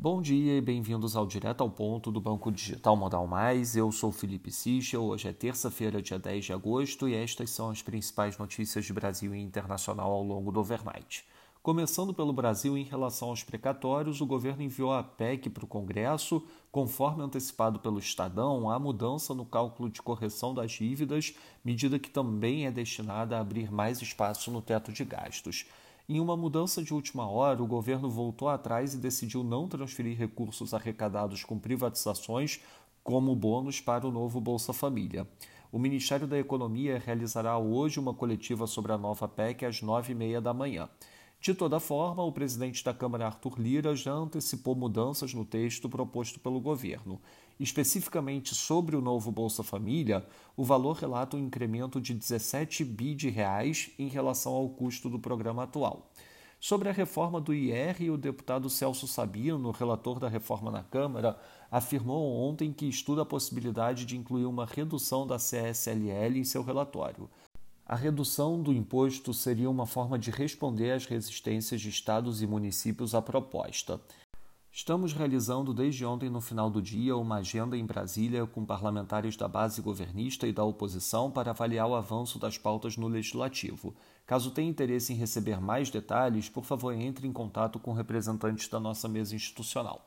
Bom dia e bem-vindos ao Direto ao Ponto do Banco Digital Modal Mais. Eu sou Felipe Sichel. Hoje é terça-feira, dia 10 de agosto, e estas são as principais notícias de Brasil e internacional ao longo do overnight. Começando pelo Brasil, em relação aos precatórios, o governo enviou a PEC para o Congresso. Conforme antecipado pelo Estadão, há mudança no cálculo de correção das dívidas, medida que também é destinada a abrir mais espaço no teto de gastos. Em uma mudança de última hora, o governo voltou atrás e decidiu não transferir recursos arrecadados com privatizações como bônus para o novo Bolsa Família. O Ministério da Economia realizará hoje uma coletiva sobre a nova PEC às nove e meia da manhã. De toda forma, o presidente da Câmara, Arthur Lira, já antecipou mudanças no texto proposto pelo governo. Especificamente sobre o novo Bolsa Família, o valor relata um incremento de 17 bi de reais em relação ao custo do programa atual. Sobre a reforma do IR, o deputado Celso Sabino, relator da reforma na Câmara, afirmou ontem que estuda a possibilidade de incluir uma redução da CSLL em seu relatório. A redução do imposto seria uma forma de responder às resistências de estados e municípios à proposta. Estamos realizando desde ontem, no final do dia, uma agenda em Brasília com parlamentares da base governista e da oposição para avaliar o avanço das pautas no legislativo. Caso tenha interesse em receber mais detalhes, por favor entre em contato com representantes da nossa mesa institucional.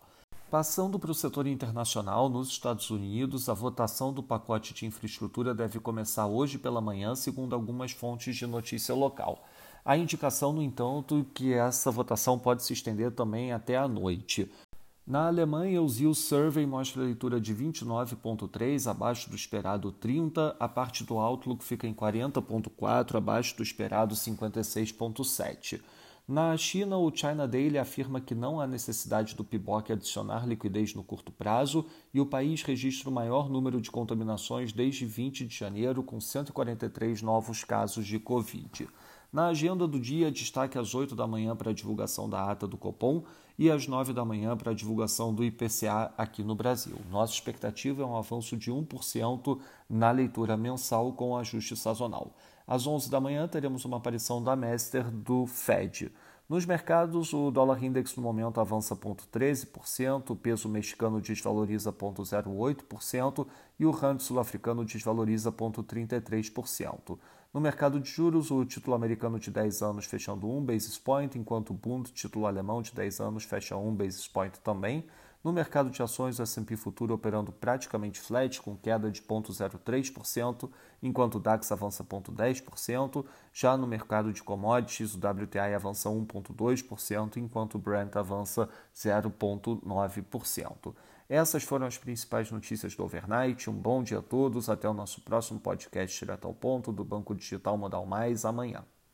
Passando para o setor internacional, nos Estados Unidos, a votação do pacote de infraestrutura deve começar hoje pela manhã, segundo algumas fontes de notícia local. Há indicação, no entanto, que essa votação pode se estender também até a noite. Na Alemanha, o ZIL Survey mostra a leitura de 29,3, abaixo do esperado 30, a parte do Outlook fica em 40,4, abaixo do esperado 56,7. Na China, o China Daily afirma que não há necessidade do PIBOC adicionar liquidez no curto prazo e o país registra o maior número de contaminações desde 20 de janeiro, com 143 novos casos de Covid. Na agenda do dia, destaque às 8 da manhã para a divulgação da ata do Copom e às 9 da manhã para a divulgação do IPCA aqui no Brasil. Nossa expectativa é um avanço de 1% na leitura mensal com ajuste sazonal. Às 11 da manhã teremos uma aparição da Master do Fed. Nos mercados, o dólar index no momento avança 0,13%, o peso mexicano desvaloriza 0,08% e o rand sul-africano desvaloriza 0,33%. No mercado de juros, o título americano de 10 anos fechando 1 basis point, enquanto o Bund, título alemão de 10 anos, fecha 1 basis point também. No mercado de ações, o S&P Futuro operando praticamente flat, com queda de 0,03%, enquanto o DAX avança 0,10%. Já no mercado de commodities, o WTI avança 1,2%, enquanto o Brent avança 0,9%. Essas foram as principais notícias do overnight. Um bom dia a todos. Até o nosso próximo podcast direto ao ponto do Banco Digital Modal Mais amanhã.